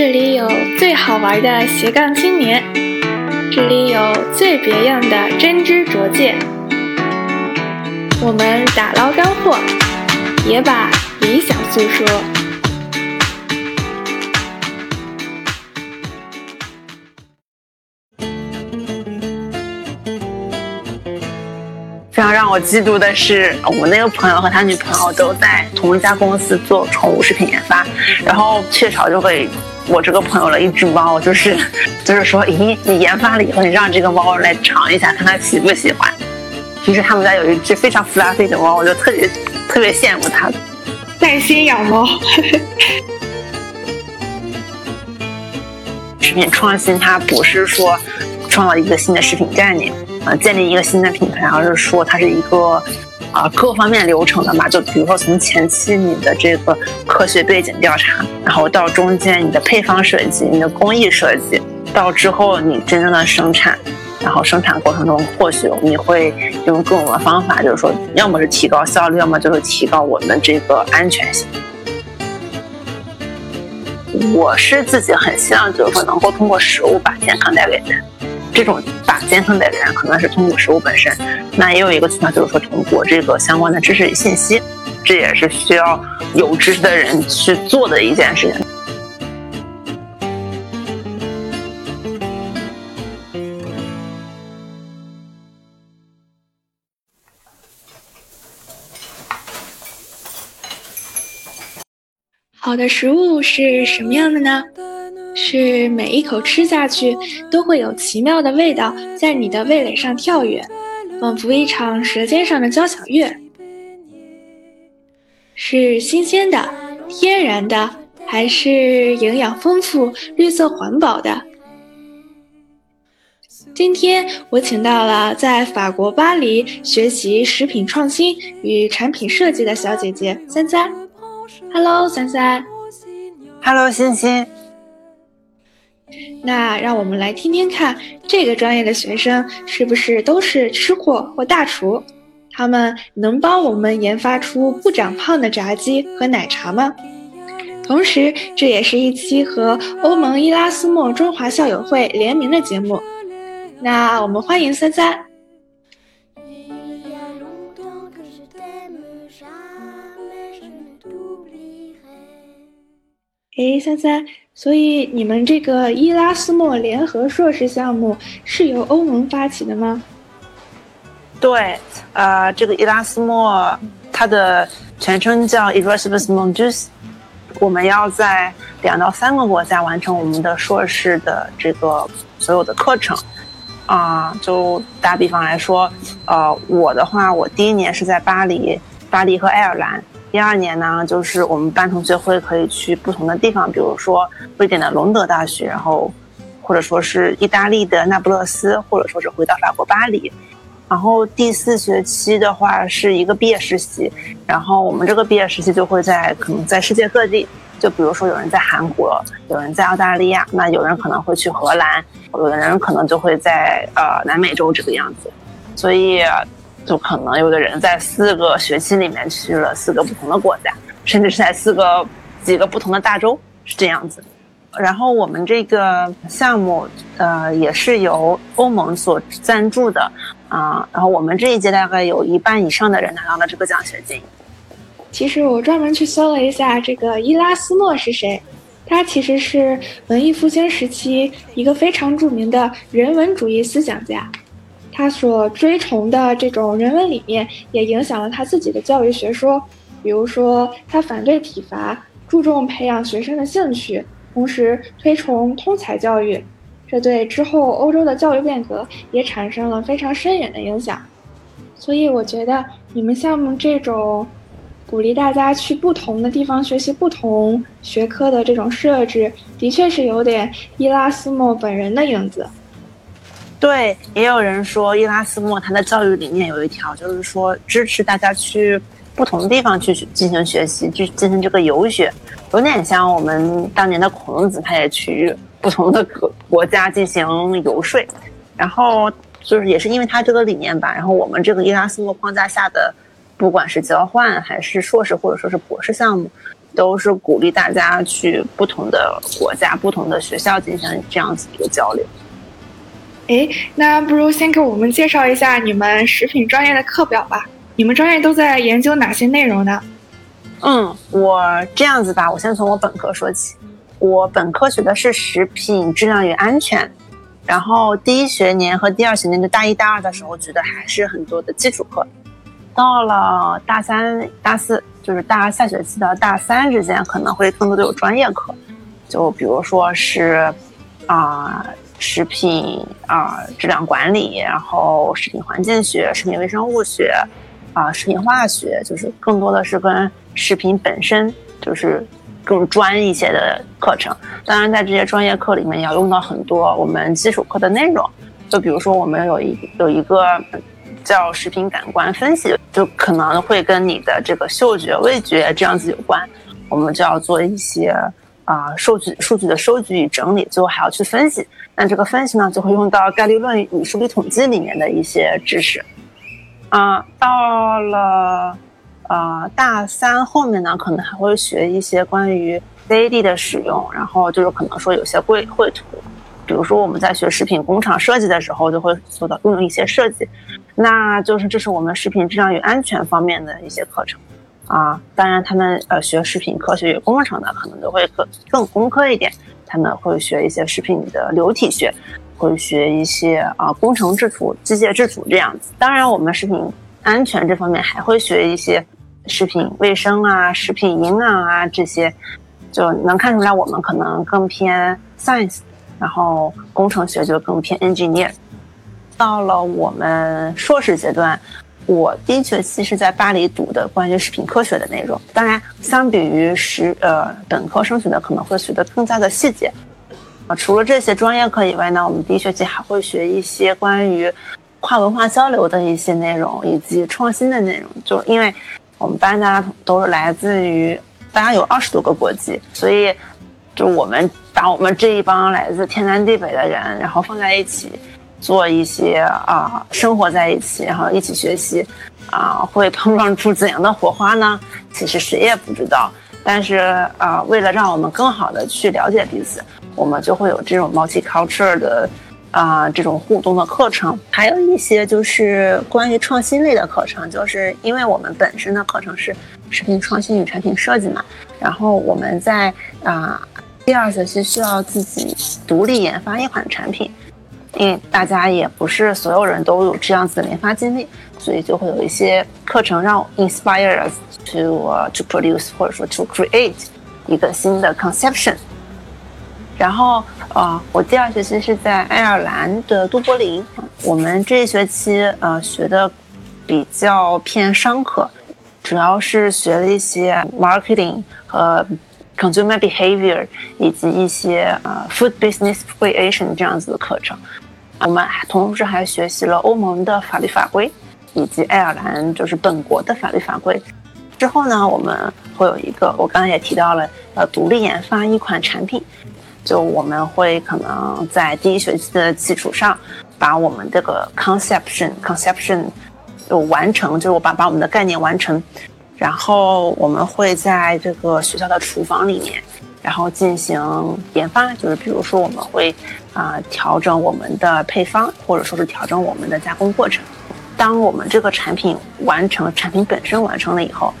这里有最好玩的斜杠青年，这里有最别样的真知灼见。我们打捞干货，也把理想诉说。非常让我嫉妒的是，我那个朋友和他女朋友都在同一家公司做宠物食品研发，然后雀巢就会我这个朋友了一只猫，就是就是说，咦，你研发了以后，你让这个猫来尝一下，看它喜不喜欢。其实他们家有一只非常 fluffy 的猫，我就特别特别羡慕它。耐心养猫，食品创新它不是说创造一个新的食品概念。呃，建立一个新的品牌，而是说它是一个啊各方面流程的嘛。就比如说从前期你的这个科学背景调查，然后到中间你的配方设计、你的工艺设计，到之后你真正的生产，然后生产过程中或许你会用各种的方法，就是说要么是提高效率，要么就是提高我们这个安全性。我是自己很希望，就是说能够通过食物把健康带给人。这种把健康带给人，可能是通过食物本身，那也有一个渠道，就是说通过这个相关的知识与信息，这也是需要有知识的人去做的一件事情。好的食物是什么样的呢？是每一口吃下去都会有奇妙的味道在你的味蕾上跳跃，仿佛一场舌尖上的交响乐。是新鲜的、天然的，还是营养丰富、绿色环保的？今天我请到了在法国巴黎学习食品创新与产品设计的小姐姐三三。Hello，三三。Hello，欣欣。那让我们来听听看，这个专业的学生是不是都是吃货或大厨？他们能帮我们研发出不长胖的炸鸡和奶茶吗？同时，这也是一期和欧盟伊拉斯莫中华校友会联名的节目。那我们欢迎三三。哎，三三。所以你们这个伊拉斯莫联合硕士项目是由欧盟发起的吗？对，呃，这个伊拉斯莫它的全称叫 Erasmus Mundus，我们要在两到三个国家完成我们的硕士的这个所有的课程。啊，就打比方来说，呃，我的话，我第一年是在巴黎，巴黎和爱尔兰。第二年呢，就是我们班同学会可以去不同的地方，比如说瑞典的隆德大学，然后或者说是意大利的那不勒斯，或者说是回到法国巴黎。然后第四学期的话是一个毕业实习，然后我们这个毕业实习就会在可能在世界各地，就比如说有人在韩国，有人在澳大利亚，那有人可能会去荷兰，有的人可能就会在呃南美洲这个样子，所以。就可能有的人在四个学期里面去了四个不同的国家，甚至是在四个几个不同的大洲，是这样子。然后我们这个项目，呃，也是由欧盟所赞助的啊。然后我们这一届大概有一半以上的人拿到了这个奖学金。其实我专门去搜了一下，这个伊拉斯莫是谁？他其实是文艺复兴时期一个非常著名的人文主义思想家。他所追崇的这种人文理念，也影响了他自己的教育学说。比如说，他反对体罚，注重培养学生的兴趣，同时推崇通才教育。这对之后欧洲的教育变革也产生了非常深远的影响。所以，我觉得你们项目这种鼓励大家去不同的地方学习不同学科的这种设置，的确是有点伊拉斯莫本人的影子。对，也有人说伊拉斯莫他的教育理念有一条，就是说支持大家去不同的地方去进行学习，去进行这个游学，有点像我们当年的孔子，他也去不同的国国家进行游说。然后就是也是因为他这个理念吧，然后我们这个伊拉斯莫框架下的，不管是交换还是硕士或者说是博士项目，都是鼓励大家去不同的国家、不同的学校进行这样子一个交流。哎，那不如先给我们介绍一下你们食品专业的课表吧。你们专业都在研究哪些内容呢？嗯，我这样子吧，我先从我本科说起。我本科学的是食品质量与安全，然后第一学年和第二学年的大一、大二的时候，觉得还是很多的基础课。到了大三、大四，就是大二下学期到大三之间，可能会更多的有专业课，就比如说是啊，食品啊质量管理，然后食品环境学、食品微生物学啊、食品化学，就是更多的是跟食品本身就是。更专一些的课程，当然在这些专业课里面也要用到很多我们基础课的内容，就比如说我们有一有一个叫食品感官分析，就可能会跟你的这个嗅觉、味觉这样子有关，我们就要做一些啊数据数据的收集与整理，最后还要去分析。那这个分析呢，就会用到概率论与数理统计里面的一些知识。啊，到了。呃，大三后面呢，可能还会学一些关于 CAD 的使用，然后就是可能说有些绘绘图，比如说我们在学食品工厂设计的时候，就会做到运用一些设计，那就是这是我们食品质量与安全方面的一些课程啊。当然，他们呃学食品科学与工程的，可能都会更更工科一点，他们会学一些食品的流体学，会学一些啊工程制图、机械制图这样子。当然，我们食品安全这方面还会学一些。食品卫生啊，食品营养啊，这些就能看出来，我们可能更偏 science，然后工程学就更偏 engineer。到了我们硕士阶段，我第一学期是在巴黎读的关于食品科学的内容，当然相比于实呃本科生学的可能会学的更加的细节。啊，除了这些专业课以外呢，我们第一学期还会学一些关于跨文化交流的一些内容，以及创新的内容，就因为。我们班大家都是来自于，大家有二十多个国籍，所以就我们把我们这一帮来自天南地北的人，然后放在一起，做一些啊，生活在一起，然后一起学习，啊，会碰撞出怎样的火花呢？其实谁也不知道。但是啊，为了让我们更好的去了解彼此，我们就会有这种 multicultural 的。啊，这种互动的课程，还有一些就是关于创新类的课程，就是因为我们本身的课程是视频创新与产品设计嘛，然后我们在啊第二学期需要自己独立研发一款产品，因为大家也不是所有人都有这样子的研发经历，所以就会有一些课程让 inspire us to to produce 或者说 to create 一个新的 conception。然后，呃，我第二学期是在爱尔兰的都柏林。我们这一学期，呃，学的比较偏商科，主要是学了一些 marketing 和 consumer behavior，以及一些呃 food business creation 这样子的课程。我们还同时还学习了欧盟的法律法规，以及爱尔兰就是本国的法律法规。之后呢，我们会有一个，我刚才也提到了，呃，独立研发一款产品。就我们会可能在第一学期的基础上，把我们这个 conception conception 就完成，就是我把把我们的概念完成，然后我们会在这个学校的厨房里面，然后进行研发，就是比如说我们会啊调整我们的配方，或者说是调整我们的加工过程。当我们这个产品完成，产品本身完成了以后，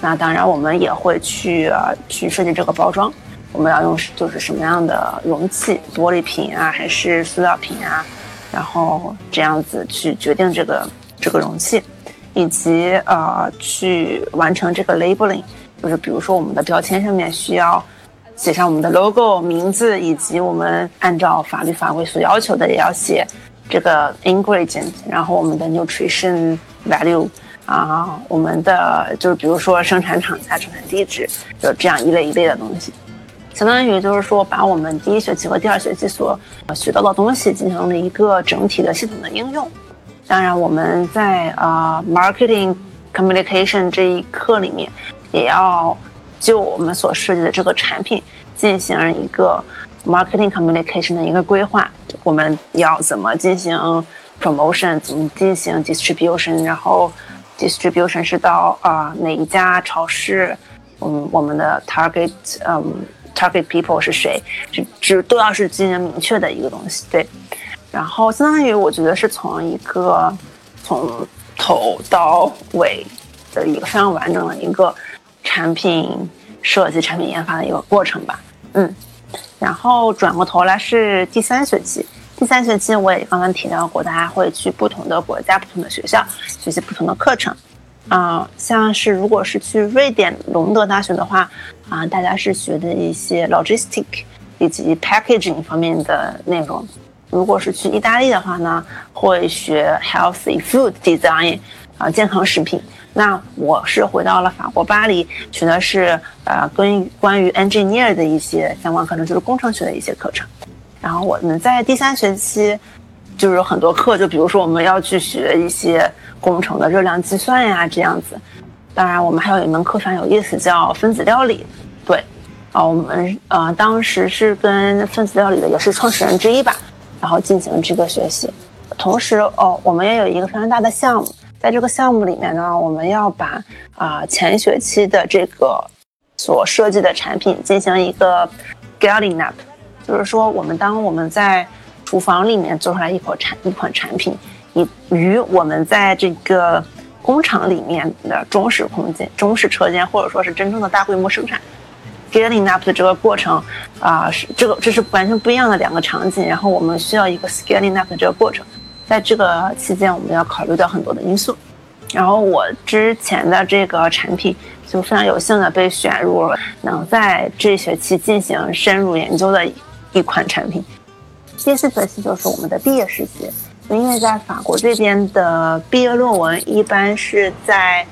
那当然我们也会去去设计这个包装。我们要用就是什么样的容器，玻璃瓶啊，还是塑料瓶啊？然后这样子去决定这个这个容器，以及呃去完成这个 labeling，就是比如说我们的标签上面需要写上我们的 logo 名字，以及我们按照法律法规所要求的也要写这个 ingredient，然后我们的 nutrition value 啊，我们的就是比如说生产厂家、生产地址，就这样一类一类的东西。相当于就是说，把我们第一学期和第二学期所学到的东西进行了一个整体的系统的应用。当然，我们在呃 marketing communication 这一课里面，也要就我们所设计的这个产品进行一个 marketing communication 的一个规划。我们要怎么进行 promotion，怎么进行 distribution，然后 distribution 是到啊哪一家超市。嗯，我们的 target，嗯，target people 是谁，这这都要是进行明确的一个东西，对。然后相当于我觉得是从一个从头到尾的一个非常完整的一个产品设计、产品研发的一个过程吧，嗯。然后转过头来是第三学期，第三学期我也刚刚提到过，大家会去不同的国家、不同的学校学习不同的课程。啊，像是如果是去瑞典隆德大学的话，啊，大家是学的一些 logistic 以及 packaging 方面的内容；如果是去意大利的话呢，会学 healthy food design，啊，健康食品。那我是回到了法国巴黎，学的是呃跟关于 engineer 的一些相关课程，就是工程学的一些课程。然后我们在第三学期。就是有很多课，就比如说我们要去学一些工程的热量计算呀，这样子。当然，我们还有一门课非常有意思，叫分子料理。对，啊，我们呃当时是跟分子料理的也是创始人之一吧，然后进行这个学习。同时，哦，我们也有一个非常大的项目，在这个项目里面呢，我们要把啊前学期的这个所设计的产品进行一个 scaling up，就是说我们当我们在厨房里面做出来一口产一款产品，以与我们在这个工厂里面的中式空间、中式车间，或者说是真正的大规模生产 scaling up 的这个过程啊，是这个这是完全不一样的两个场景。然后我们需要一个 scaling up 的这个过程，在这个期间我们要考虑到很多的因素。然后我之前的这个产品就非常有幸的被选入了能在这学期进行深入研究的一款产品。第四学期就是我们的毕业实习，因为在法国这边的毕业论文一般是在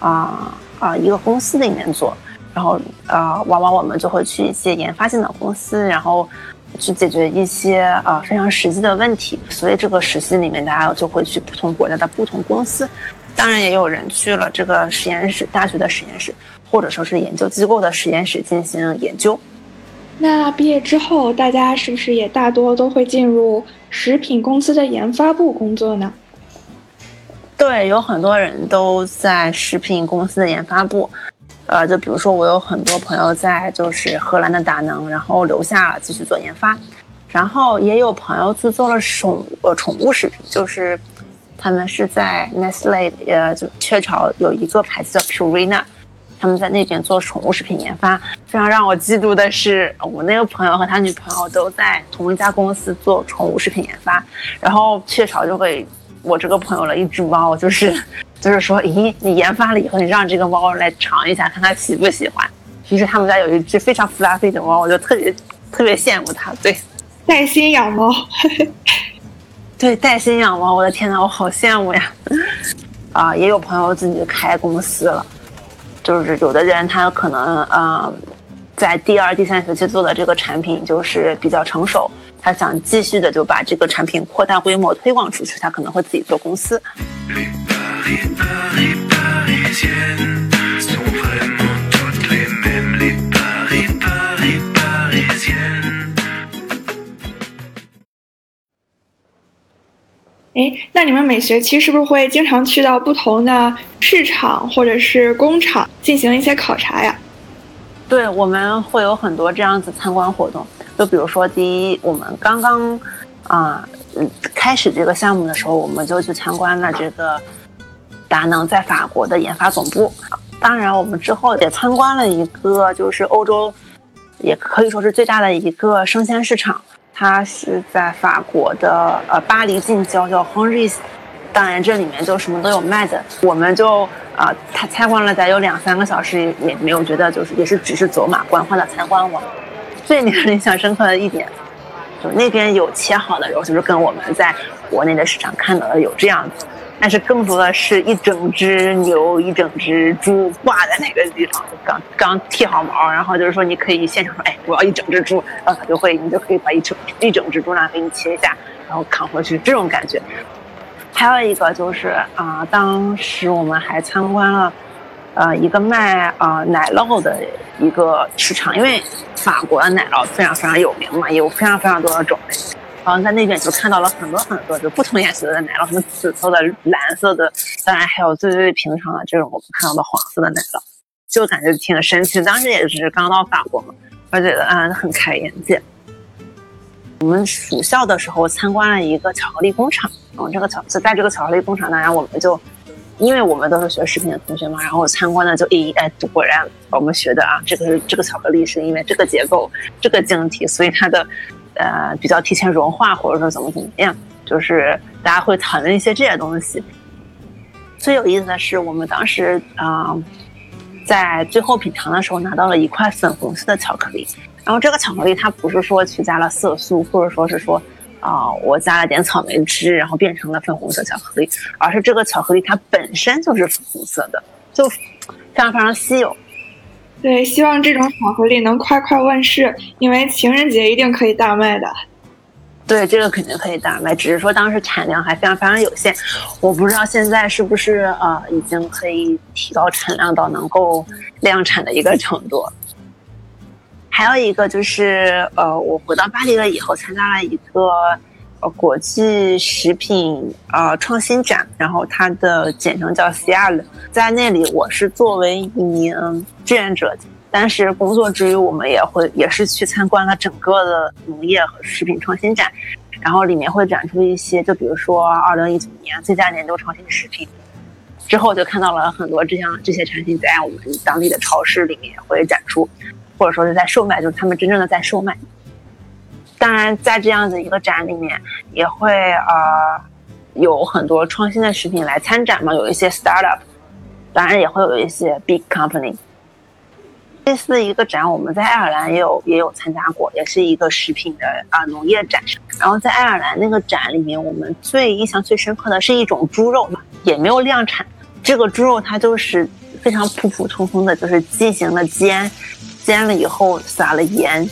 啊啊一个公司里面做，然后啊往往我们就会去一些研发性的公司，然后去解决一些啊非常实际的问题，所以这个实习里面大家就会去不同国家的不同公司，当然也有人去了这个实验室、大学的实验室，或者说是研究机构的实验室进行研究。那毕业之后，大家是不是也大多都会进入食品公司的研发部工作呢？对，有很多人都在食品公司的研发部。呃，就比如说我有很多朋友在就是荷兰的达能，然后留下继续做研发。然后也有朋友去做了宠呃宠物食品，就是他们是在 Nestle 呃就雀巢有一个牌子叫 Purina。他们在那边做宠物食品研发，非常让我嫉妒的是，我那个朋友和他女朋友都在同一家公司做宠物食品研发，然后雀巢就会我这个朋友了一只猫，就是 就是说，咦，你研发了以后，你让这个猫来尝一下，看它喜不喜欢。于是他们家有一只非常 fluffy 的猫，我就特别特别羡慕它。对，带薪养猫，对，带薪养猫，我的天呐，我好羡慕呀！啊，也有朋友自己开公司了。就是有的人他可能啊，在第二、第三学期做的这个产品就是比较成熟，他想继续的就把这个产品扩大规模推广出去，他可能会自己做公司。哎，那你们每学期是不是会经常去到不同的市场或者是工厂进行一些考察呀？对，我们会有很多这样子参观活动。就比如说，第一，我们刚刚啊，嗯，开始这个项目的时候，我们就去参观了这个达能在法国的研发总部。当然，我们之后也参观了一个，就是欧洲也可以说是最大的一个生鲜市场。它是在法国的呃巴黎近郊叫 h o n r i s 当然这里面就什么都有卖的。我们就啊，他参观了得有两三个小时，也没有觉得就是也是只是走马观花的参观我。最令人印象深刻的一点，就那边有切好的肉，就是跟我们在国内的市场看到的有这样子。但是更多的是一整只牛、一整只猪挂在那个地方，刚刚剃好毛，然后就是说你可以现场说，哎，我要一整只猪，然后他就会，你就可以把一整一整只猪呢给你切一下，然后扛回去，这种感觉。还有一个就是啊，当时我们还参观了，呃，一个卖啊奶酪的一个市场，因为法国的奶酪非常非常有名嘛，有非常非常多的种类。然后在那边就看到了很多很多就不同颜色的奶酪，什么紫色的、蓝色的，当然还有最最平常的这种我们看到的黄色的奶酪。就感觉挺神奇。当时也是刚到法国嘛，我觉得啊很开眼界。我们暑校的时候参观了一个巧克力工厂，然后这个巧在这个巧克力工厂，当然我们就因为我们都是学食品的同学嘛，然后参观的就一哎果然我们学的啊，这个这个巧克力是因为这个结构这个晶体，所以它的呃比较提前融化或者说怎么怎么样，就是大家会讨论一些这些东西。最有意思的是我们当时啊在最后品尝的时候拿到了一块粉红色的巧克力。然后这个巧克力它不是说去加了色素，或者说是说，啊，我加了点草莓汁，然后变成了粉红色巧克力，而是这个巧克力它本身就是粉红色的，就非常非常稀有。对，希望这种巧克力能快快问世，因为情人节一定可以大卖的。对，这个肯定可以大卖，只是说当时产量还非常非常有限，我不知道现在是不是呃已经可以提高产量到能够量产的一个程度。还有一个就是，呃，我回到巴黎了以后，参加了一个呃国际食品呃创新展，然后它的简称叫 CIAL，在那里我是作为一名志愿者，但是工作之余我们也会也是去参观了整个的农业和食品创新展，然后里面会展出一些，就比如说二零一九年最佳年度创新食品，之后就看到了很多这样这些产品在我们当地的超市里面会展出。或者说是在售卖，就是他们真正的在售卖。当然，在这样子一个展里面，也会呃有很多创新的食品来参展嘛，有一些 startup，当然也会有一些 big company。类似一个展，我们在爱尔兰也有也有参加过，也是一个食品的啊农业展。然后在爱尔兰那个展里面，我们最印象最深刻的是一种猪肉嘛，也没有量产。这个猪肉它就是非常普普通通的，就是进行了煎。煎了以后撒了盐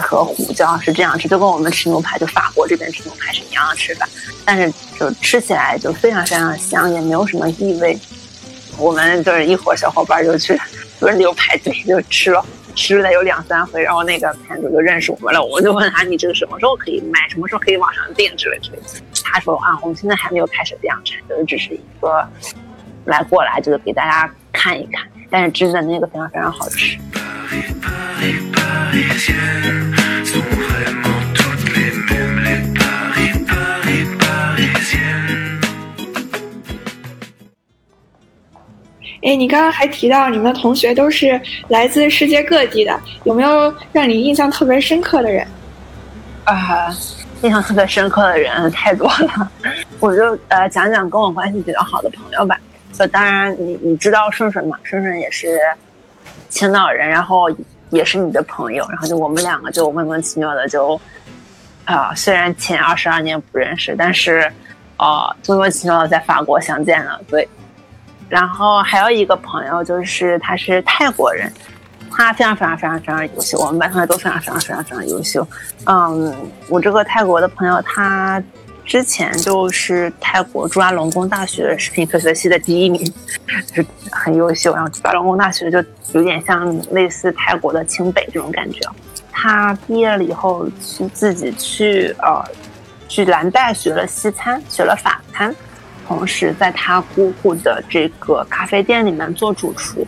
和胡椒是这样吃，就跟我们吃牛排，就法国这边吃牛排是一样的吃法，但是就吃起来就非常非常的香，也没有什么异味。我们就是一伙小伙伴就去轮流排队就吃了，吃了有两三回，然后那个摊主就认识我们了，我就问他你这个什么时候可以卖，什么时候可以网上订之类之类的。他说啊，我们现在还没有开始量产，就是只是一个来过来就是给大家看一看，但是真的那个非常非常好吃。哎，你刚刚还提到你们的同学都是来自世界各地的，有没有让你印象特别深刻的人？啊，印象特别深刻的人太多了，我就呃讲讲跟我关系比较好的朋友吧。呃，当然你你知道顺顺嘛，顺顺也是青岛人，然后。也是你的朋友，然后就我们两个就莫名其妙的就，啊，虽然前二十二年不认识，但是，啊，莫名其妙的在法国相见了。对，然后还有一个朋友就是他是泰国人，他非常非常非常非常优秀，我们班同学都非常非常非常非常优秀。嗯，我这个泰国的朋友他。之前就是泰国朱拉隆功大学食品科学系的第一名，就是很优秀。然后朱拉隆功大学就有点像类似泰国的清北这种感觉。他毕业了以后去自己去呃去蓝带学了西餐，学了法餐，同时在他姑姑的这个咖啡店里面做主厨。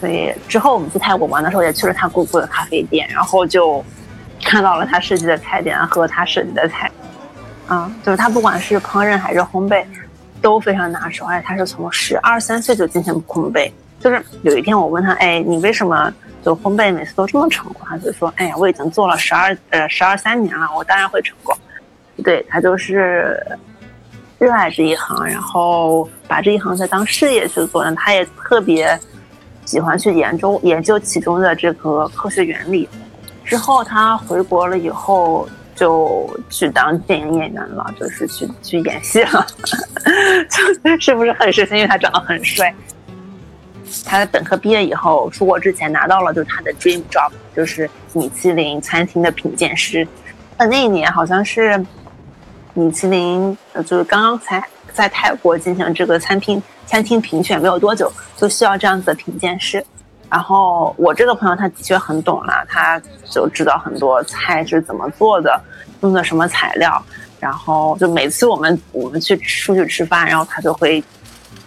所以之后我们去泰国玩的时候也去了他姑姑的咖啡店，然后就看到了他设计的菜点和他设计的菜。啊，就是他不管是烹饪还是烘焙，都非常拿手。而且他是从十二三岁就进行烘焙。就是有一天我问他，哎，你为什么就烘焙每次都这么成功？他就说，哎呀，我已经做了十二呃十二三年了，我当然会成功。对他就是热爱这一行，然后把这一行在当事业去做。他也特别喜欢去研究研究其中的这个科学原理。之后他回国了以后。就去当电影演员了，就是去去演戏了，就是不是很神奇？因为他长得很帅。他在本科毕业以后出国之前拿到了就是他的 dream job，就是米其林餐厅的品鉴师。呃，那一年好像是米其林就是刚刚才在泰国进行这个餐厅餐厅评选没有多久，就需要这样子的品鉴师。然后我这个朋友他的确很懂了，他就知道很多菜是怎么做的，用的什么材料。然后就每次我们我们去出去吃饭，然后他就会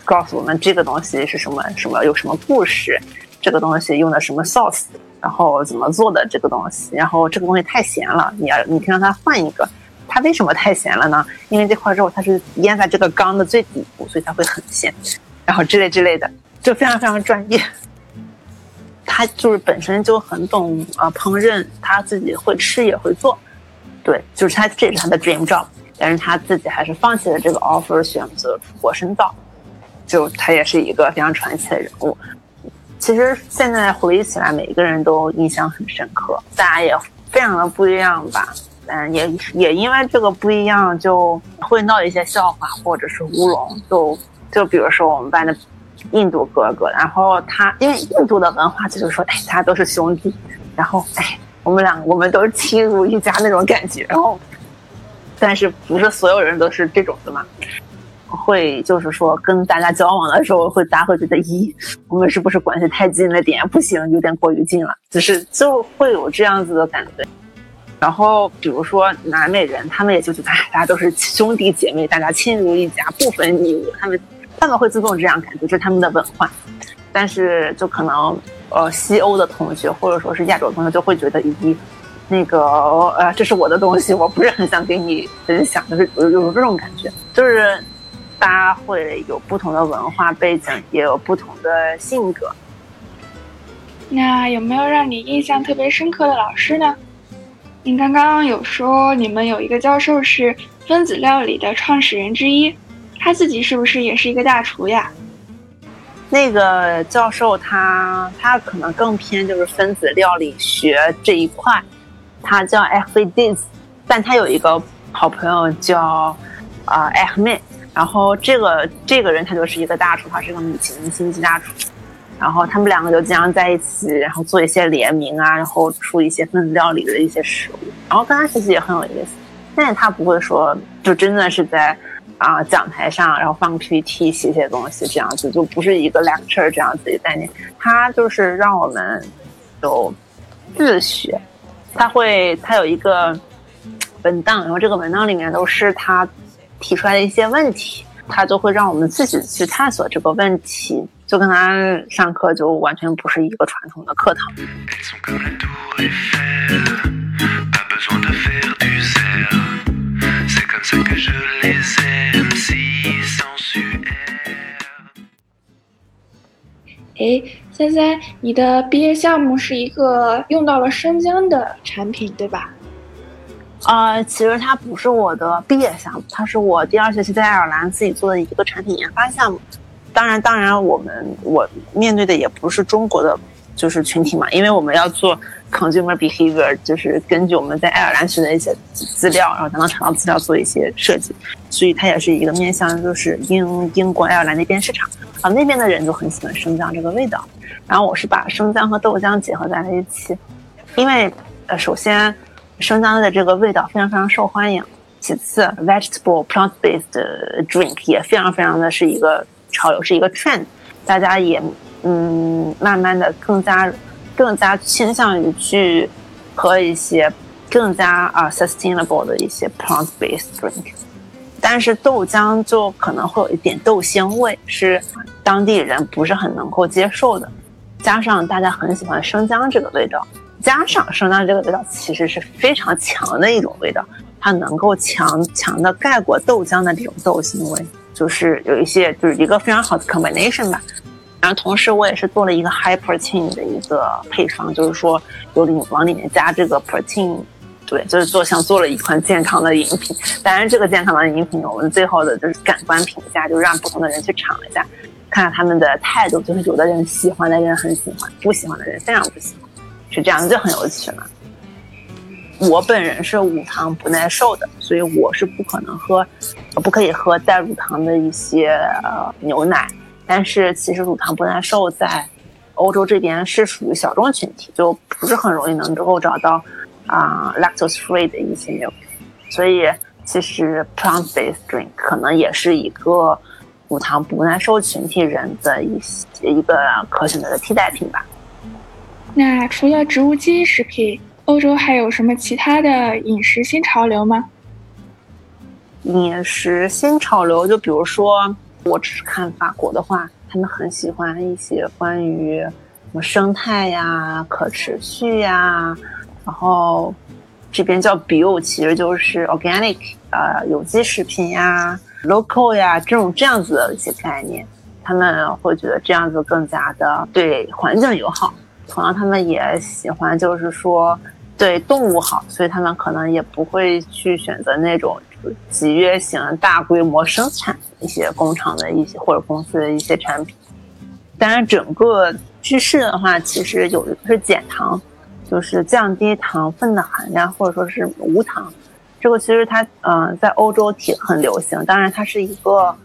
告诉我们这个东西是什么什么，有什么故事。这个东西用的什么 sauce，然后怎么做的这个东西，然后这个东西太咸了，你要你可以让他换一个。它为什么太咸了呢？因为这块肉它是腌在这个缸的最底部，所以它会很咸，然后之类之类的，就非常非常专业。他就是本身就很懂啊烹饪，他自己会吃也会做，对，就是他这是他的 dream job，但是他自己还是放弃了这个 offer，选择出国深造，就他也是一个非常传奇的人物。其实现在回忆起来，每一个人都印象很深刻，大家也非常的不一样吧，嗯，也也因为这个不一样，就会闹一些笑话或者是乌龙，就就比如说我们班的。印度哥哥，然后他因为印度的文化就是说，哎，大家都是兄弟，然后哎，我们两个我们都是亲如一家那种感觉，然后，但是不是所有人都是这种的嘛？会就是说跟大家交往的时候，会大家会觉得，咦，我们是不是关系太近了点？不行，有点过于近了，就是就会有这样子的感觉。然后比如说南美人，他们也就觉得，哎，大家都是兄弟姐妹，大家亲如一家，不分你我，他们。他们会自动这样感觉，这是他们的文化。但是就可能呃西欧的同学或者说是亚洲同学就会觉得，咦，那个呃这是我的东西，我不是很想给你分享，就是有有这种感觉，就是大家会有不同的文化背景，也有不同的性格。那有没有让你印象特别深刻的老师呢？你刚刚有说你们有一个教授是分子料理的创始人之一。他自己是不是也是一个大厨呀？那个教授他他可能更偏就是分子料理学这一块，他叫 a h m e d z 但他有一个好朋友叫啊 Ahmed，然后这个这个人他就是一个大厨，他是个米其林星级大厨，然后他们两个就经常在一起，然后做一些联名啊，然后出一些分子料理的一些食物，然后跟他学习也很有意思，但是他不会说就真的是在。啊，讲台上，然后放 PPT 写写东西，这样子就不是一个 lecture 这样子的概念。他就是让我们有自学，他会他有一个文档，然后这个文档里面都是他提出来的一些问题，他就会让我们自己去探索这个问题，就跟他上课就完全不是一个传统的课堂。哎，三三你的毕业项目是一个用到了生姜的产品，对吧？啊，其实它不是我的毕业项目，它是我第二学期在爱尔兰自己做的一个产品研发项目。当然，当然，我们我面对的也不是中国的。就是群体嘛，因为我们要做 consumer behavior，就是根据我们在爱尔兰学的一些资料，然后才能查到资料做一些设计，所以它也是一个面向就是英英国爱尔兰那边市场啊，那边的人就很喜欢生姜这个味道。然后我是把生姜和豆浆结合在了一起，因为呃，首先生姜的这个味道非常非常受欢迎，其次 vegetable plant based drink 也非常非常的是一个潮流，是一个 trend，大家也。嗯，慢慢的更加更加倾向于去喝一些更加啊 sustainable 的一些 plant based drink，但是豆浆就可能会有一点豆腥味，是当地人不是很能够接受的。加上大家很喜欢生姜这个味道，加上生姜这个味道其实是非常强的一种味道，它能够强强的盖过豆浆的这种豆腥味，就是有一些就是一个非常好的 combination 吧。然后同时，我也是做了一个 high protein 的一个配方，就是说有里往里面加这个 protein，对，就是做像做了一款健康的饮品。当然，这个健康的饮品，我们最后的就是感官评价，就让不同的人去尝一下，看看他们的态度。就是有的人喜欢的人很喜欢，不喜欢的人非常不喜欢，是这样，就很有趣嘛。我本人是无糖不耐受的，所以我是不可能喝，不可以喝带乳糖的一些呃牛奶。但是其实乳糖不耐受在欧洲这边是属于小众群体，就不是很容易能够找到啊 lactose free 的一些 milk，所以其实 plant based drink 可能也是一个乳糖不耐受群体人的一些一个可选择的替代品吧。那除了植物基因食品，欧洲还有什么其他的饮食新潮流吗？饮食新潮流，就比如说。我只是看法国的话，他们很喜欢一些关于什么生态呀、可持续呀，然后这边叫 bio，其实就是 organic，呃，有机食品呀、local 呀这种这样子的一些概念，他们会觉得这样子更加的对环境友好。同样，他们也喜欢就是说对动物好，所以他们可能也不会去选择那种集约型、大规模生产一些工厂的一些或者公司的一些产品。当然，整个趋势的话，其实有一个是减糖，就是降低糖分的含量，或者说是无糖。这个其实它，嗯，在欧洲挺很流行。当然，它是一个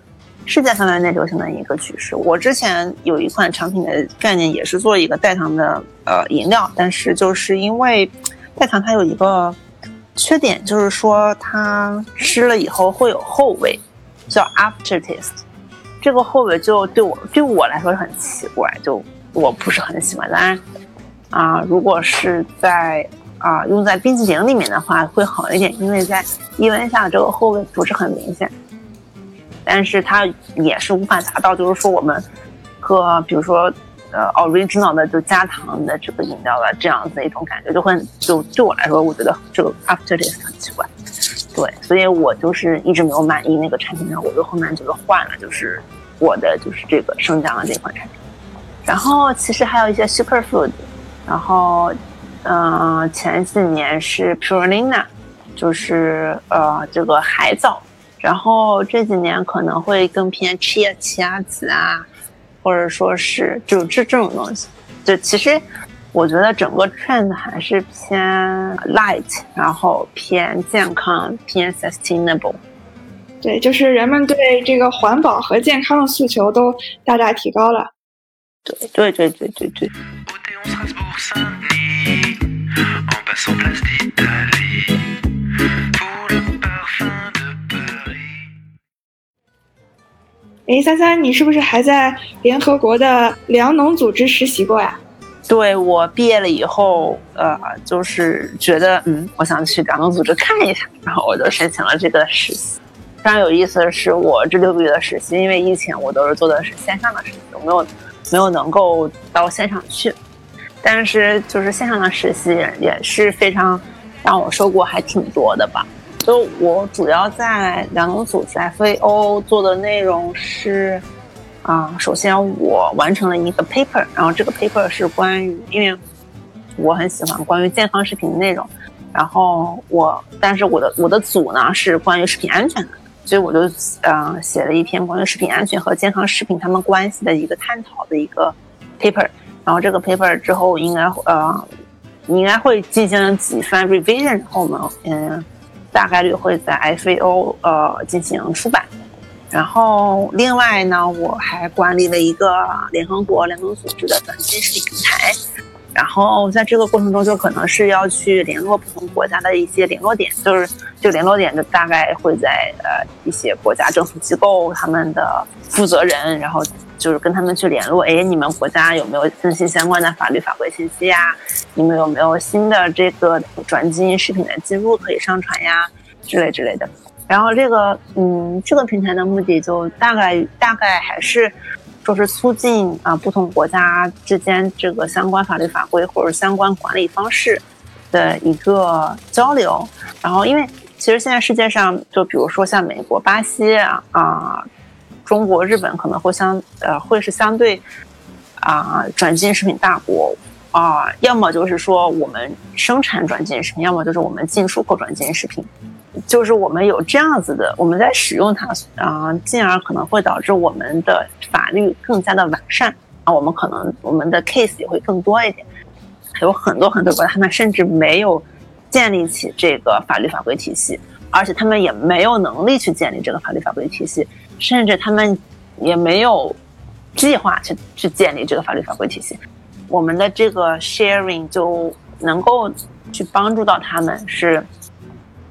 世界范围内流行的一个趋势。我之前有一款产品的概念也是做一个代糖的呃饮料，但是就是因为代糖它有一个缺点，就是说它吃了以后会有后味，叫 after taste。这个后味就对我对我来说很奇怪，就我不是很喜欢。当然，啊，如果是在啊用在冰淇淋里面的话会好一点，因为在低温下这个后味不是很明显。但是它也是无法达到，就是说我们喝，比如说呃 original 的就加糖的这个饮料了这样子的一种感觉，就会就对我来说，我觉得这个 after taste 很奇怪。对，所以我就是一直没有满意那个产品，然后我就后面就是换了，就是我的就是这个生姜的这款产品。然后其实还有一些 superfood，然后嗯，前几年是 Purina，就是呃这个海藻，然后这几年可能会更偏 chia 奇亚籽啊，或者说是就这这种东西，就其实。我觉得整个 trend 还是偏 light，然后偏健康，偏 sustainable。对，就是人们对这个环保和健康的诉求都大大提高了。对对对对对对。哎，三三，你是不是还在联合国的粮农组织实习过呀？对我毕业了以后，呃，就是觉得，嗯，我想去粮农组织看一下，然后我就申请了这个实习。非常有意思的是，我这六个月的实习，因为疫情，我都是做的是线上的实习，我没有没有能够到现场去。但是就是线上的实习也是非常让我收获还挺多的吧。就我主要在粮农组在 FAO 做的内容是。啊，首先我完成了一个 paper，然后这个 paper 是关于，因为我很喜欢关于健康食品的内容，然后我，但是我的我的组呢是关于食品安全的，所以我就嗯写了一篇关于食品安全和健康食品它们关系的一个探讨的一个 paper，然后这个 paper 之后应该呃应该会进行几番 revision，然后我们嗯大概率会在 FAO 呃进行出版。然后，另外呢，我还管理了一个联合国联合组织的转基因食品平台。然后，在这个过程中，就可能是要去联络不同国家的一些联络点，就是这个联络点就大概会在呃一些国家政府机构他们的负责人，然后就是跟他们去联络，哎，你们国家有没有更新相关的法律法规信息呀？你们有没有新的这个转基因食品的记录可以上传呀？之类之类的。然后这个，嗯，这个平台的目的就大概大概还是，说是促进啊不同国家之间这个相关法律法规或者相关管理方式的一个交流。然后，因为其实现在世界上，就比如说像美国、巴西啊啊，中国、日本可能会相呃会是相对啊转基因食品大国啊，要么就是说我们生产转基因食品，要么就是我们进出口转基因食品。就是我们有这样子的，我们在使用它啊，进而可能会导致我们的法律更加的完善啊，我们可能我们的 case 也会更多一点。有很多很多国家，他们甚至没有建立起这个法律法规体系，而且他们也没有能力去建立这个法律法规体系，甚至他们也没有计划去去建立这个法律法规体系。我们的这个 sharing 就能够去帮助到他们，是。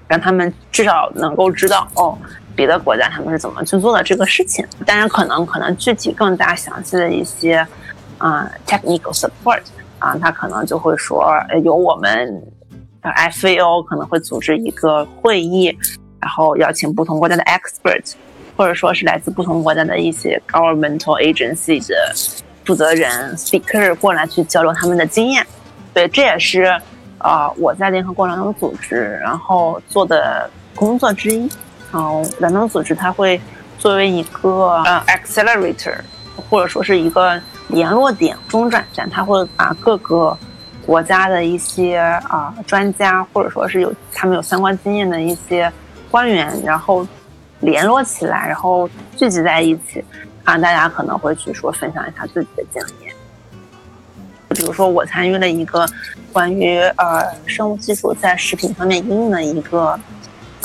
让他们至少能够知道哦，别的国家他们是怎么去做的这个事情。当然，可能可能具体更加详细的一些啊 technical support 啊，他可能就会说，由我们 FAO 可能会组织一个会议，然后邀请不同国家的 expert，或者说是来自不同国家的一些 governmental agency 的负责人 speaker 过来去交流他们的经验。对，这也是啊我在联合国劳动组织然后做的工作之一。嗯，劳动组织它会作为一个呃 accelerator，或者说是一个联络点、中转站，它会把各个国家的一些啊专家，或者说是有他们有相关经验的一些官员，然后联络起来，然后聚集在一起，啊，大家可能会去说分享一下自己的经验。比如说，我参与了一个关于呃生物技术在食品方面应用的一个。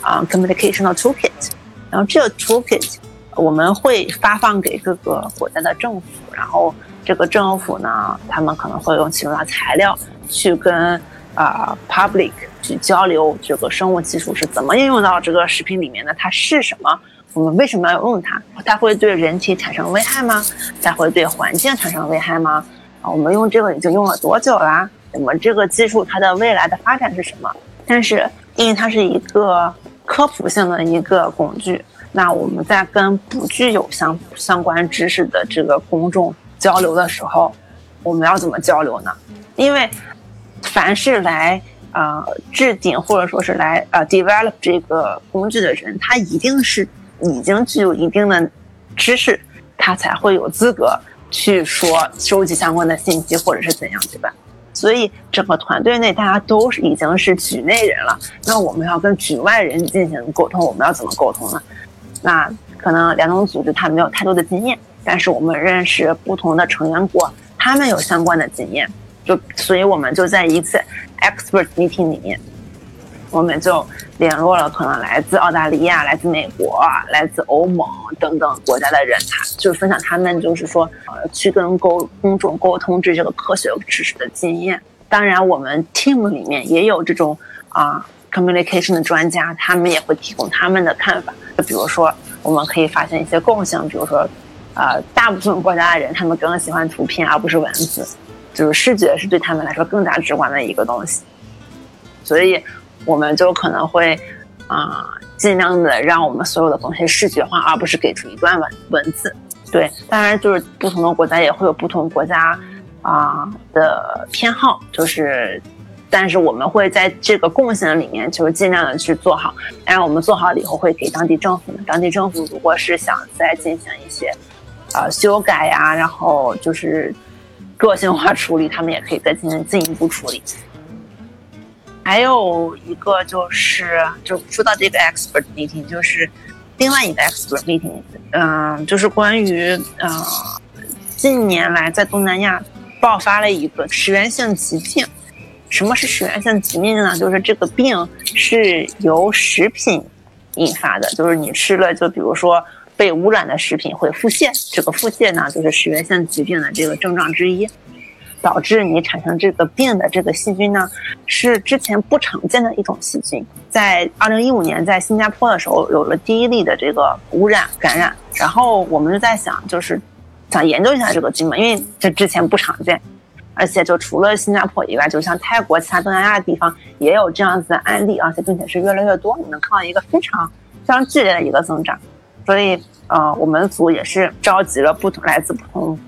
啊，communication 的 toolkit，然后这个 toolkit 我们会发放给各个国家的政府，然后这个政府呢，他们可能会用其中的材料去跟啊 public 去交流这个生物技术是怎么应用到这个食品里面的，它是什么，我们为什么要用它，它会对人体产生危害吗？它会对环境产生危害吗？啊，我们用这个已经用了多久啦？我们这个技术它的未来的发展是什么？但是因为它是一个科普性的一个工具，那我们在跟不具有相相关知识的这个公众交流的时候，我们要怎么交流呢？因为凡是来呃制定或者说是来呃 develop 这个工具的人，他一定是已经具有一定的知识，他才会有资格去说收集相关的信息或者是怎样，对吧？所以整个团队内大家都是已经是局内人了，那我们要跟局外人进行沟通，我们要怎么沟通呢？那可能两种组织他没有太多的经验，但是我们认识不同的成员国，他们有相关的经验，就所以我们就在一次 expert meeting 里面。我们就联络了可能来自澳大利亚、来自美国、来自欧盟等等国家的人，他就是分享他们就是说，呃，去跟沟公众沟通这这个科学知识的经验。当然，我们 team 里面也有这种啊 communication 的专家，他们也会提供他们的看法。就比如说，我们可以发现一些共性，比如说，呃，大部分国家的人他们更喜欢图片而不是文字，就是视觉是对他们来说更加直观的一个东西，所以。我们就可能会，啊，尽量的让我们所有的东西视觉化，而不是给出一段文文字。对，当然就是不同的国家也会有不同国家啊的偏好，就是，但是我们会在这个共性里面，就是尽量的去做好。当然，我们做好了以后会给当地政府，当地政府如果是想再进行一些，呃，修改呀，然后就是个性化处理，他们也可以再进行进一步处理。还有一个就是，就说到这个 expert meeting，就是另外一个 expert meeting，嗯，就是关于嗯，近年来在东南亚爆发了一个食源性疾病。什么是食源性疾病呢？就是这个病是由食品引发的，就是你吃了，就比如说被污染的食品会腹泻，这个腹泻呢，就是食源性疾病的这个症状之一。导致你产生这个病的这个细菌呢，是之前不常见的一种细菌。在二零一五年，在新加坡的时候，有了第一例的这个污染感染。然后我们就在想，就是想研究一下这个菌嘛，因为这之前不常见，而且就除了新加坡以外，就像泰国、其他东南亚的地方也有这样子的案例，而且并且是越来越多，你能看到一个非常非常剧烈的一个增长。所以，呃，我们组也是召集了不同来自不同。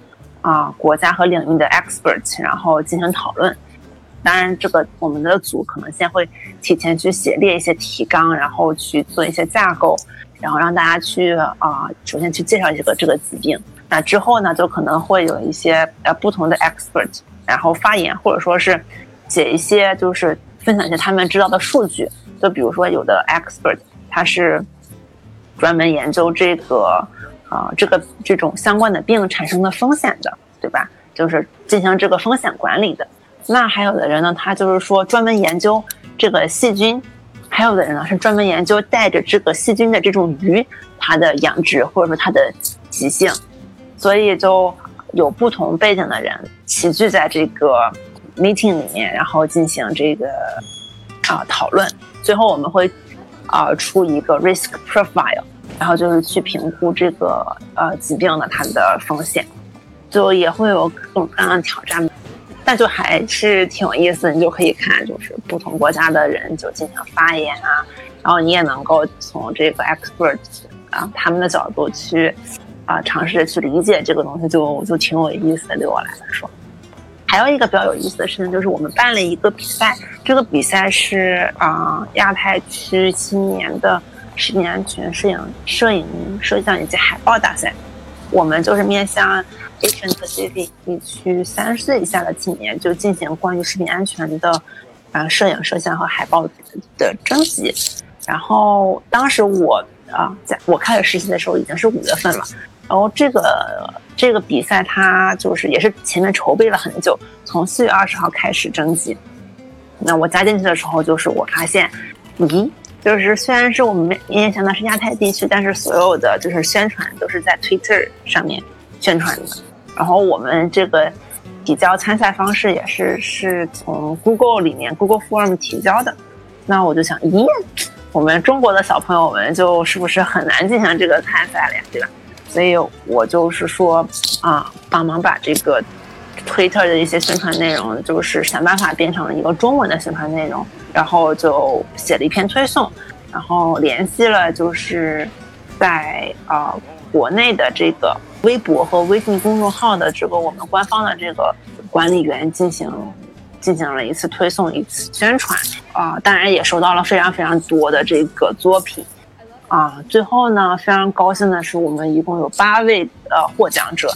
啊，国家和领域的 expert，然后进行讨论。当然，这个我们的组可能先会提前去写列一些提纲，然后去做一些架构，然后让大家去啊，首先去介绍这个这个疾病。那之后呢，就可能会有一些呃不同的 expert，然后发言，或者说是写一些就是分享一些他们知道的数据。就比如说，有的 expert 他是专门研究这个。啊，这个这种相关的病产生的风险的，对吧？就是进行这个风险管理的。那还有的人呢，他就是说专门研究这个细菌；还有的人呢，是专门研究带着这个细菌的这种鱼，它的养殖或者说它的习性。所以就有不同背景的人齐聚在这个 meeting 里面，然后进行这个啊讨论。最后我们会啊出一个 risk profile。然后就是去评估这个呃疾病的它的风险，就也会有各种各样的挑战，但就还是挺有意思。你就可以看，就是不同国家的人就进行发言啊，然后你也能够从这个 expert 啊他们的角度去啊尝试着去理解这个东西，就就挺有意思的。对我来说，还有一个比较有意思的事情就是我们办了一个比赛，这个比赛是啊亚太区青年的食品安全摄影、摄影、摄像以及海报大赛。我们就是面向 Asian Pacific 地区三十岁以下的青年，就进行关于食品安全的啊摄影、摄像和海报的征集。然后当时我啊，在我开始实习的时候已经是五月份了。然后这个这个比赛它就是也是前面筹备了很久，从四月二十号开始征集。那我加进去的时候，就是我发现，咦。就是虽然是我们面向的是亚太地区，但是所有的就是宣传都是在 Twitter 上面宣传的。然后我们这个提交参赛方式也是是从 Google 里面 Google Form 提交的。那我就想，咦，我们中国的小朋友们就是不是很难进行这个参赛了呀，对吧？所以我就是说啊，帮忙把这个 Twitter 的一些宣传内容，就是想办法变成了一个中文的宣传内容。然后就写了一篇推送，然后联系了就是在呃国内的这个微博和微信公众号的这个我们官方的这个管理员进行进行了一次推送一次宣传啊，当然也收到了非常非常多的这个作品啊。最后呢，非常高兴的是，我们一共有八位呃获奖者，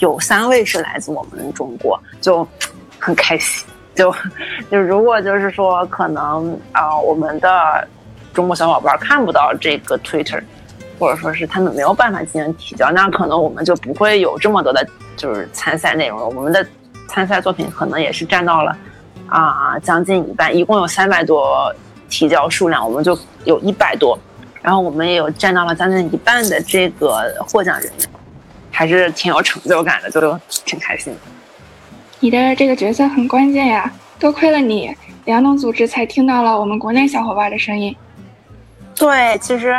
有三位是来自我们中国，就很开心。就就如果就是说可能啊，我们的中国小伙伴看不到这个 Twitter，或者说是他们没有办法进行提交，那可能我们就不会有这么多的，就是参赛内容了。我们的参赛作品可能也是占到了啊将近一半，一共有三百多提交数量，我们就有一百多，然后我们也有占到了将近一半的这个获奖人，还是挺有成就感的，就挺开心的。你的这个角色很关键呀，多亏了你，两种组织才听到了我们国内小伙伴的声音。对，其实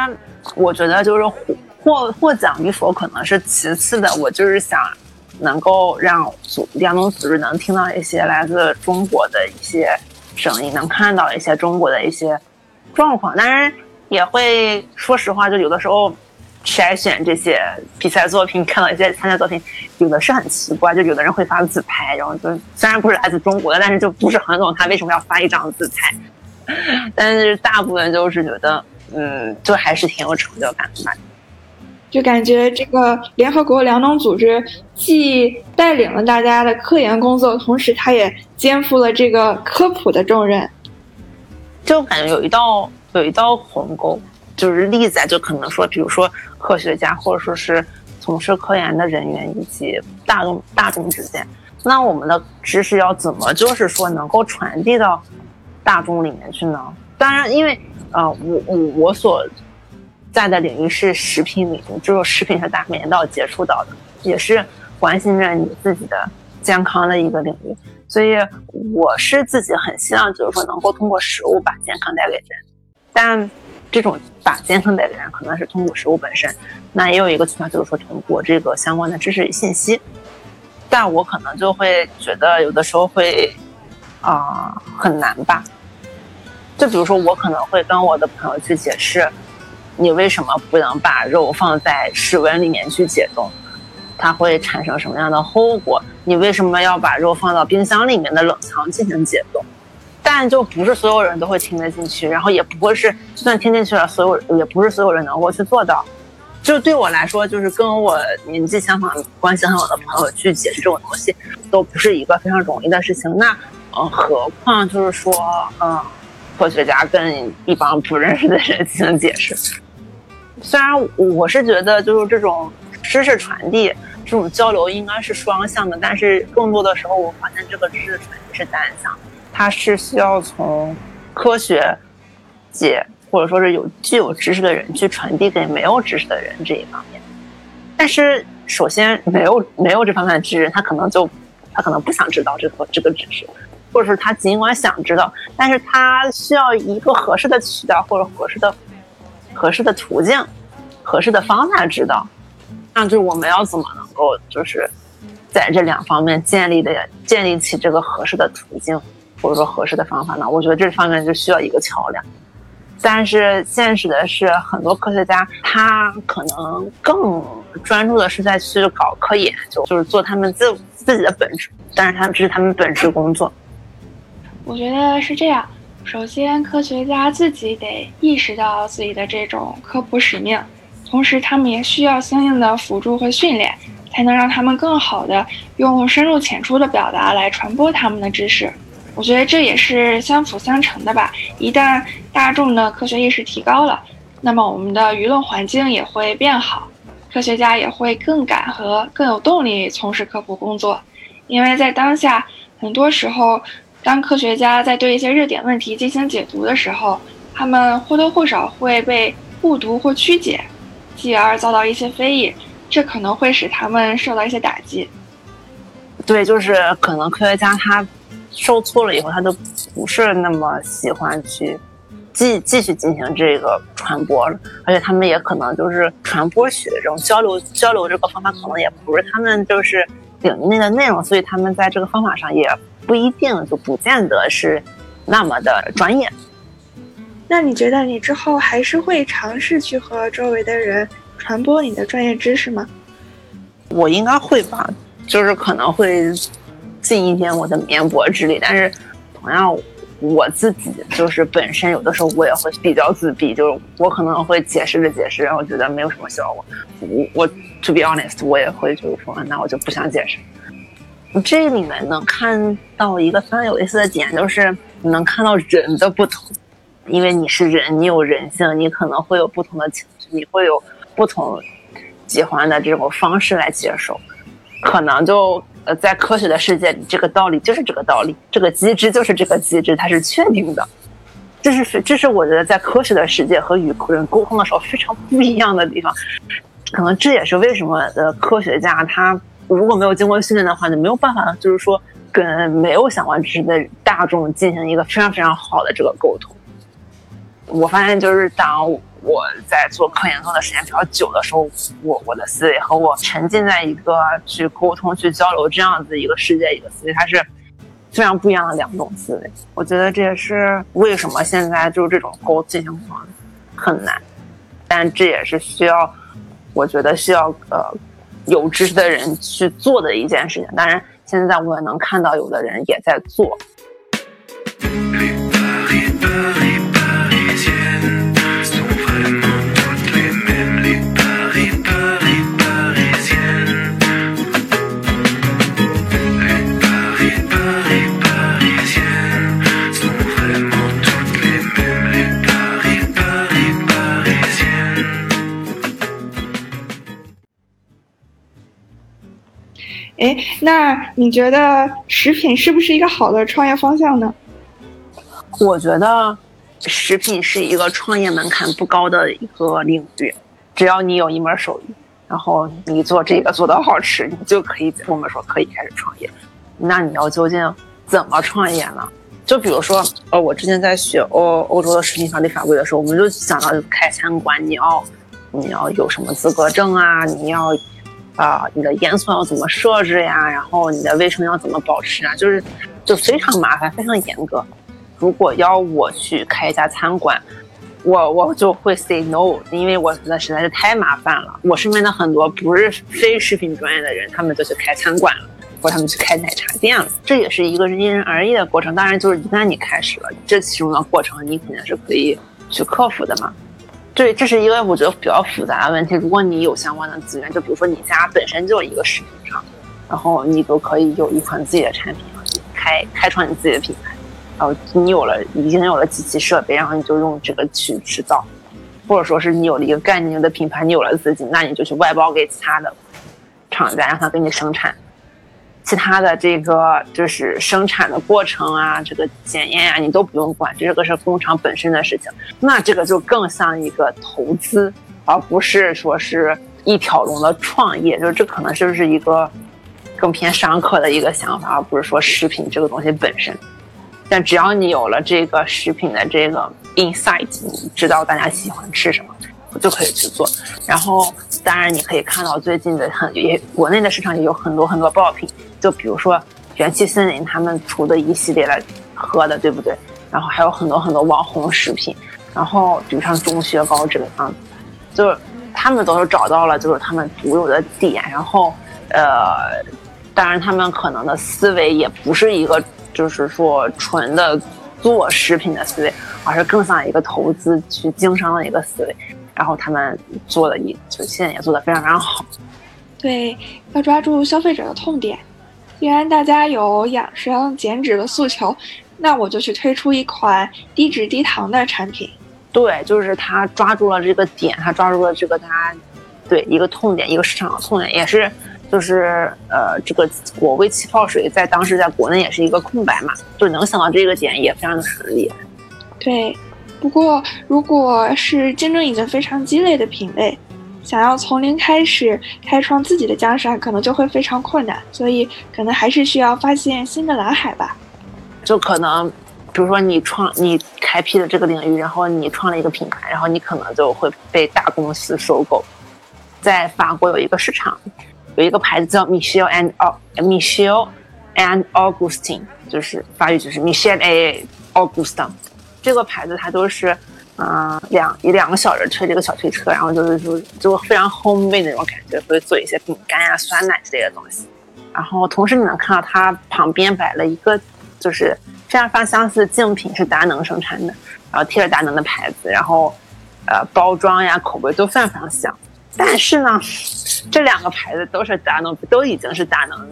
我觉得就是获获获奖与否可能是其次的，我就是想能够让组两种组织能听到一些来自中国的一些声音，能看到一些中国的一些状况，当然也会说实话，就有的时候。筛选这些比赛作品，看到一些参赛作品，有的是很奇怪，就有的人会发自拍，然后就虽然不是来自中国的，但是就不是很懂他为什么要发一张自拍。但是大部分就是觉得，嗯，就还是挺有成就感的吧。就感觉这个联合国粮农组织既带领了大家的科研工作，同时他也肩负了这个科普的重任，就感觉有一道有一道鸿沟。就是例子啊，就可能说，比如说科学家，或者说是从事科研的人员，以及大众大众之间，那我们的知识要怎么，就是说能够传递到大众里面去呢？当然，因为呃，我我我所在的领域是食品领域，就是食品是大家每天都要接触到的，也是关心着你自己的健康的一个领域，所以我是自己很希望，就是说能够通过食物把健康带给人，但。这种把健康带给人，可能是通过食物本身，那也有一个渠道，就是说通过这个相关的知识与信息。但我可能就会觉得有的时候会啊很难吧。就比如说，我可能会跟我的朋友去解释，你为什么不能把肉放在室温里面去解冻，它会产生什么样的后果？你为什么要把肉放到冰箱里面的冷藏进行解冻？但就不是所有人都会听得进去，然后也不会是，就算听进去了，所有也不是所有人能够去做到。就对我来说，就是跟我年纪相仿、关系很好的朋友去解释这种东西，都不是一个非常容易的事情。那，嗯，何况就是说，嗯，科学家跟一帮不认识的人进行解释。虽然我是觉得，就是这种知识传递、这种交流应该是双向的，但是更多的时候，我发现这个知识传递是单向的。它是需要从科学界或者说是有具有知识的人去传递给没有知识的人这一方面，但是首先没有没有这方面的知识，他可能就他可能不想知道这个这个知识，或者是他尽管想知道，但是他需要一个合适的渠道或者合适的合适的途径、合适的方法知道，那就是我们要怎么能够就是在这两方面建立的建立起这个合适的途径。或者说合适的方法呢？我觉得这方面就需要一个桥梁。但是现实的是，很多科学家他可能更专注的是在去搞科研，就就是做他们自自己的本职，但是他们这是他们本职工作。我觉得是这样。首先，科学家自己得意识到自己的这种科普使命，同时他们也需要相应的辅助和训练，才能让他们更好的用深入浅出的表达来传播他们的知识。我觉得这也是相辅相成的吧。一旦大众的科学意识提高了，那么我们的舆论环境也会变好，科学家也会更敢和更有动力从事科普工作。因为在当下，很多时候。当科学家在对一些热点问题进行解读的时候，他们或多或少会被误读或曲解，继而遭到一些非议，这可能会使他们受到一些打击。对，就是可能科学家他受挫了以后，他都不是那么喜欢去继继续进行这个传播了，而且他们也可能就是传播学这种交流交流这个方法，可能也不是他们就是领域内的内容，所以他们在这个方法上也。不一定就不见得是那么的专业。那你觉得你之后还是会尝试去和周围的人传播你的专业知识吗？我应该会吧，就是可能会尽一点我的绵薄之力。但是同样，我自己就是本身有的时候我也会比较自闭，就是我可能会解释着解释，然后觉得没有什么效果。我我 to be honest，我也会就是说，那我就不想解释。这里面能看到一个非常有意思的点，就是你能看到人的不同，因为你是人，你有人性，你可能会有不同的情绪，你会有不同喜欢的这种方式来接受。可能就呃，在科学的世界里，这个道理就是这个道理，这个机制就是这个机制，它是确定的。这是这是我觉得在科学的世界和与人沟通的时候非常不一样的地方。可能这也是为什么呃，科学家他。如果没有经过训练的话，就没有办法，就是说跟没有相关知识的大众进行一个非常非常好的这个沟通。我发现，就是当我在做科研做的时间比较久的时候，我我的思维和我沉浸在一个去沟通、去交流这样子一个世界一个思维，它是非常不一样的两种思维。我觉得这也是为什么现在就是这种沟进行很难，但这也是需要，我觉得需要呃。有知识的人去做的一件事情，当然，现在我也能看到有的人也在做。哎，那你觉得食品是不是一个好的创业方向呢？我觉得食品是一个创业门槛不高的一个领域，只要你有一门手艺，然后你做这个做的好吃，你就可以我们说可以开始创业。那你要究竟怎么创业呢？就比如说，呃，我之前在学欧欧洲的食品法律法规的时候，我们就想到开餐馆，你要你要有什么资格证啊？你要。啊，你的烟囱要怎么设置呀？然后你的卫生要怎么保持啊？就是就非常麻烦，非常严格。如果要我去开一家餐馆，我我就会 say no，因为我觉得实在是太麻烦了。我身边的很多不是非食品专业的人，他们就去开餐馆了，或者他们去开奶茶店了。这也是一个因人而异的过程。当然，就是一旦你开始了，这其中的过程你肯定是可以去克服的嘛。对，这是一个我觉得比较复杂的问题。如果你有相关的资源，就比如说你家本身就有一个食品厂，然后你就可以有一款自己的产品，开开创你自己的品牌。然后你有了已经有了机器设备，然后你就用这个去制造，或者说是你有了一个概念的品牌，你有了资金，那你就去外包给其他的厂家，让他给你生产。其他的这个就是生产的过程啊，这个检验啊，你都不用管，这个是工厂本身的事情。那这个就更像一个投资，而不是说是一条龙的创业。就是这可能就是一个更偏商科的一个想法，而不是说食品这个东西本身。但只要你有了这个食品的这个 insight，你知道大家喜欢吃什么，就可以去做。然后，当然你可以看到最近的很也国内的市场也有很多很多爆品。就比如说元气森林他们出的一系列的喝的，对不对？然后还有很多很多网红食品，然后比如像中薛高这个样子，就是他们都是找到了就是他们独有的点，然后呃，当然他们可能的思维也不是一个就是说纯的做食品的思维，而是更像一个投资去经商的一个思维。然后他们做的也就现在也做的非常非常好。对，要抓住消费者的痛点。既然大家有养生减脂的诉求，那我就去推出一款低脂低糖的产品。对，就是他抓住了这个点，他抓住了这个大家对一个痛点，一个市场的痛点，也是就是呃，这个果味气泡水在当时在国内也是一个空白嘛，就能想到这个点也非常的合理。对。不过，如果是竞争已经非常激烈的品类，想要从零开始开创自己的江山，可能就会非常困难。所以，可能还是需要发现新的蓝海吧。就可能，比如说你创、你开辟了这个领域，然后你创了一个品牌，然后你可能就会被大公司收购。在法国有一个市场，有一个牌子叫 Michel and Michel and Augustin，就是法语就是 Michel et Augustin。这个牌子它都是，嗯，两一两个小人推这个小推车，然后就是就就非常 homemade 那种感觉，会做一些饼干呀、酸奶之类的东西。然后同时你能看到它旁边摆了一个，就是非常非常相似的竞品，是达能生产的，然后贴着达能的牌子，然后呃包装呀、口味都非常非常像。但是呢，这两个牌子都是达能，都已经是达能，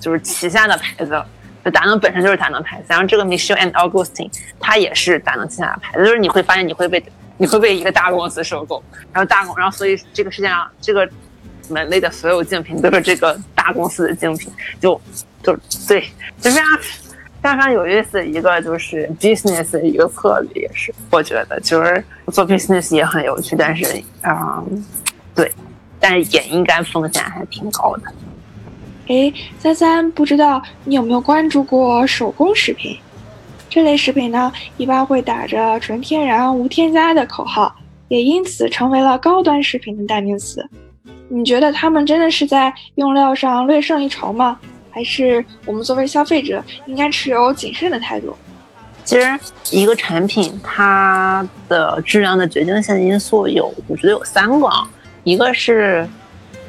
就是旗下的牌子了。就达能本身就是达能牌子，然后这个 Michele and Augustin 它也是达能旗下的牌子，就是你会发现你会被你会被一个大公司收购，然后大公，然后所以这个世界上这个门类的所有竞品都是这个大公司的竞品，就就对，就非常非常有意思的一个就是 business 的一个策略也是，我觉得就是做 business 也很有趣，但是啊，对，但是也应该风险还挺高的。哎，三三，不知道你有没有关注过手工食品？这类食品呢，一般会打着纯天然、无添加的口号，也因此成为了高端食品的代名词。你觉得他们真的是在用料上略胜一筹吗？还是我们作为消费者应该持有谨慎的态度？其实，一个产品它的质量的决定性因素有，我觉得有三个，啊，一个是。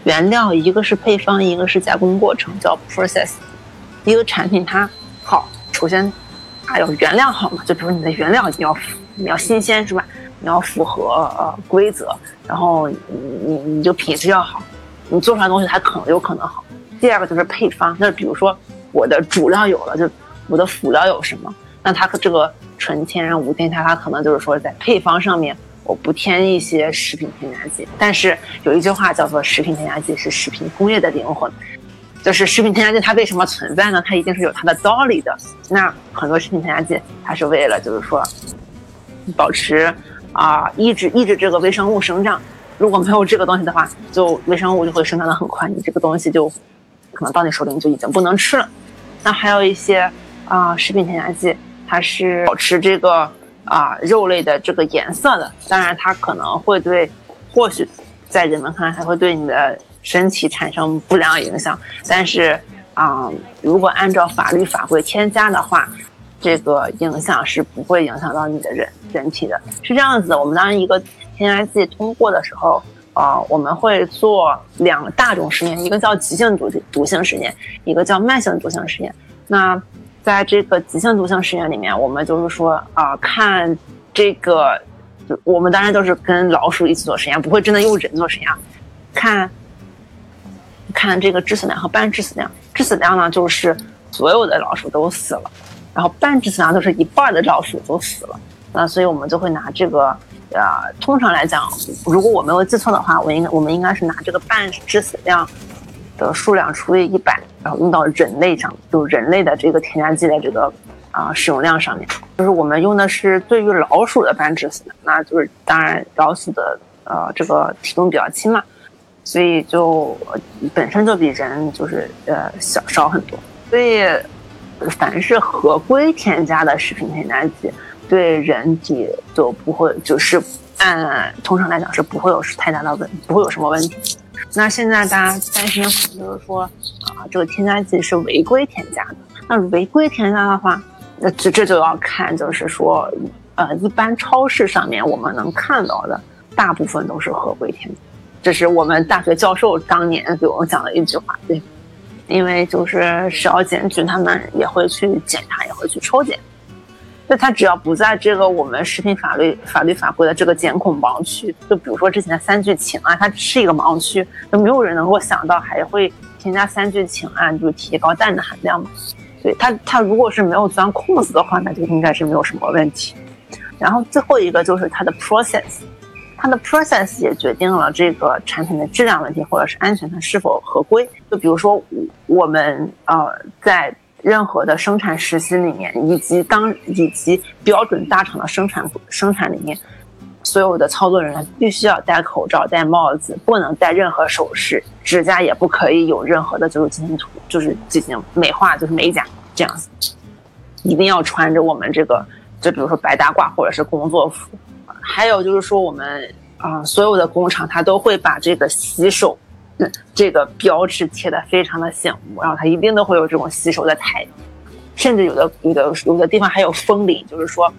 原料一个是配方，一个是加工过程，叫 process。一个产品它好，首先还有原料好嘛，就比如你的原料你要你要新鲜是吧？你要符合呃规则，然后你你你就品质要好，你做出来东西还可能有可能好。第二个就是配方，那比如说我的主料有了，就我的辅料有什么？那它这个纯天然无添加，它可能就是说在配方上面。我不添一些食品添加剂，但是有一句话叫做“食品添加剂是食品工业的灵魂”，就是食品添加剂它为什么存在呢？它一定是有它的道理的。那很多食品添加剂，它是为了就是说保持啊抑制抑制这个微生物生长。如果没有这个东西的话，就微生物就会生长的很快，你这个东西就可能到你手里你就已经不能吃了。那还有一些啊食品添加剂，它是保持这个。啊，肉类的这个颜色的，当然它可能会对，或许在人们看来，它会对你的身体产生不良影响。但是啊，如果按照法律法规添加的话，这个影响是不会影响到你的人人体的。是这样子，我们当一个添加剂通过的时候，啊，我们会做两大种实验，一个叫急性毒毒性实验，一个叫慢性毒性实验。那在这个急性毒性实验里面，我们就是说啊，看这个，我们当然都是跟老鼠一起做实验，不会真的用人做实验。看，看这个致死量和半致死量。致死量呢，就是所有的老鼠都死了，然后半致死量就是一半的老鼠都死了。那所以我们就会拿这个，呃，通常来讲，如果我没有记错的话，我应该我们应该是拿这个半致死量。的数量除以一百，然后用到人类上，就人类的这个添加剂的这个啊使用量上面，就是我们用的是对于老鼠的半致死的，那就是当然老鼠的呃这个体重比较轻嘛，所以就本身就比人就是呃小少很多，所以凡是合规添加的食品添加剂，对人体就不会就是按通常来讲是不会有太大的问，不会有什么问题。那现在大家担心的可能就是说，啊，这个添加剂是违规添加的。那违规添加的话，那这这就要看，就是说，呃，一般超市上面我们能看到的大部分都是合规添加，这是我们大学教授当年给我们讲的一句话。对，因为就是食药监局他们也会去检查，也会去抽检。就他只要不在这个我们食品法律法律法规的这个监控盲区，就比如说之前的三聚氰胺，它是一个盲区，就没有人能够想到还会添加三聚氰胺，就提高氮的含量嘛。所以它它如果是没有钻空子的话，那就应该是没有什么问题。然后最后一个就是它的 process，它的 process 也决定了这个产品的质量问题或者是安全它是否合规。就比如说我们呃在。任何的生产实习里面，以及当以及标准大厂的生产生产里面，所有的操作人员必须要戴口罩、戴帽子，不能戴任何首饰，指甲也不可以有任何的，就是进行涂，就是进行美化，就是美甲这样子。一定要穿着我们这个，就比如说白大褂或者是工作服。还有就是说，我们啊，所有的工厂它都会把这个洗手。这个标志贴的非常的醒目，然后它一定都会有这种洗手的台，甚至有的有的有的地方还有风铃，就是说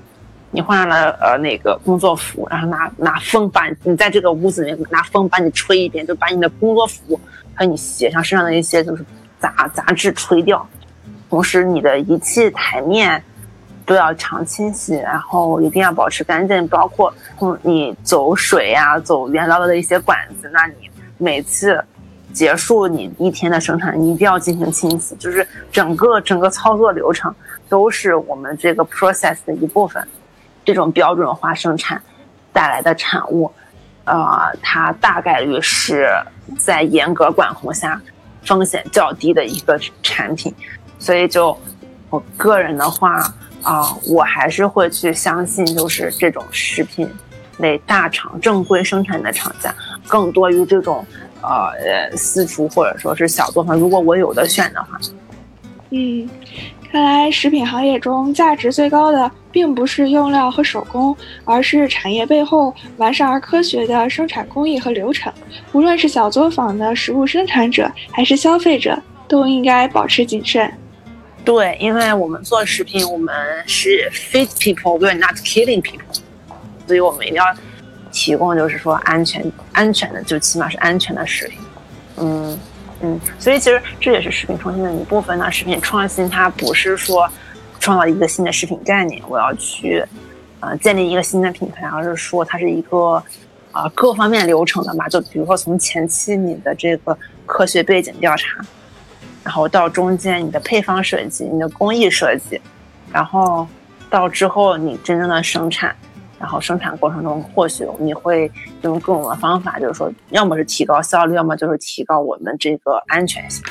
你换上了呃那个工作服，然后拿拿风把你在这个屋子里面拿风把你吹一遍，就把你的工作服和你鞋上身上的一些就是杂杂质吹掉，同时你的仪器台面都要常清洗，然后一定要保持干净，包括嗯你走水呀、走原料的一些管子，那你每次。结束你一天的生产，你一定要进行清洗，就是整个整个操作流程都是我们这个 process 的一部分。这种标准化生产带来的产物，呃，它大概率是在严格管控下风险较低的一个产品。所以，就我个人的话啊，我还是会去相信，就是这种食品类大厂正规生产的厂家，更多于这种。呃，私厨或者说是小作坊，如果我有的选的话，嗯，看来食品行业中价值最高的并不是用料和手工，而是产业背后完善而科学的生产工艺和流程。无论是小作坊的食物生产者，还是消费者，都应该保持谨慎。对，因为我们做食品，我们是 feed people，we're not killing people，所以我们一定要。提供就是说安全安全的，就起码是安全的食品，嗯嗯，所以其实这也是食品创新的一部分呢。食品创新它不是说创造一个新的食品概念，我要去呃建立一个新的品牌，而是说它是一个啊各方面流程的嘛。就比如说从前期你的这个科学背景调查，然后到中间你的配方设计、你的工艺设计，然后到之后你真正的生产。然后生产过程中，或许你会用各种的方法，就是说，要么是提高效率，要么就是提高我们这个安全性。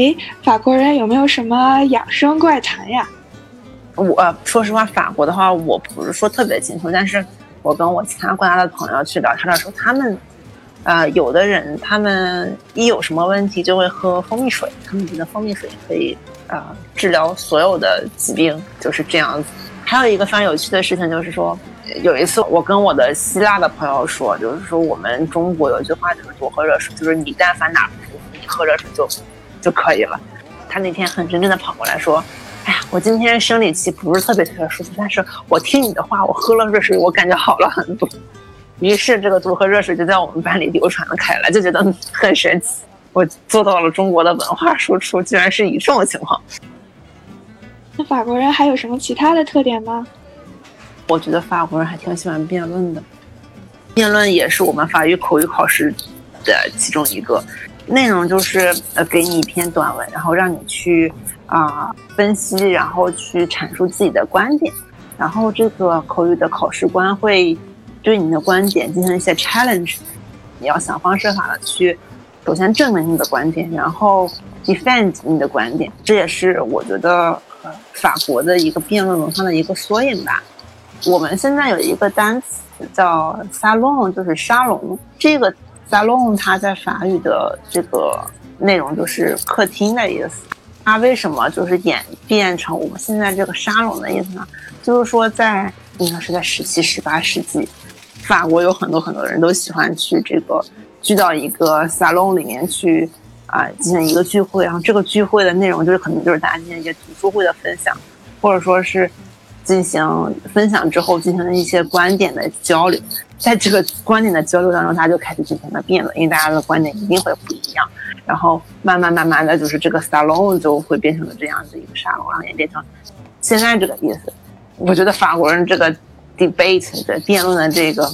哎，法国人有没有什么养生怪谈呀？我说实话，法国的话，我不是说特别清楚，但是我跟我其他国家的朋友去聊天的时候，他们，呃，有的人他们一有什么问题就会喝蜂蜜水，他们觉得蜂蜜水可以啊治疗所有的疾病，就是这样子。还有一个非常有趣的事情就是说，有一次我跟我的希腊的朋友说，就是说我们中国有一句话就是多喝热水，就是你但凡哪不舒服，你喝热水就。就可以了。他那天很认真的跑过来说：“哎呀，我今天生理期不是特别特别舒服，但是我听你的话，我喝了热水，我感觉好了很多。”于是这个多喝热水就在我们班里流传了开来，就觉得很神奇。我做到了中国的文化输出，居然是以这种情况。那法国人还有什么其他的特点吗？我觉得法国人还挺喜欢辩论的，辩论也是我们法语口语考试的其中一个。内容就是呃，给你一篇短文，然后让你去啊分析，然后去阐述自己的观点，然后这个口语的考试官会对你的观点进行一些 challenge，你要想方设法的去首先证明你的观点，然后 defend 你的观点，这也是我觉得呃法国的一个辩论文化的一个缩影吧。我们现在有一个单词叫 salon，就是沙龙，这个。salon，它在法语的这个内容就是客厅的意思。它为什么就是演变成我们现在这个沙龙的意思呢？就是说在应该是在十七、十八世纪，法国有很多很多人都喜欢去这个聚到一个 salon 里面去啊进行一个聚会，然后这个聚会的内容就是可能就是大家进行一些读书会的分享，或者说是进行分享之后进行一些观点的交流，在这个观点的交流当中，大家就开始进行了辩论，因为大家的观点一定会不一样。然后慢慢慢慢的就是这个沙龙就会变成了这样子一个沙龙，然后演变成现在这个意思。我觉得法国人这个 debate 的辩论的这个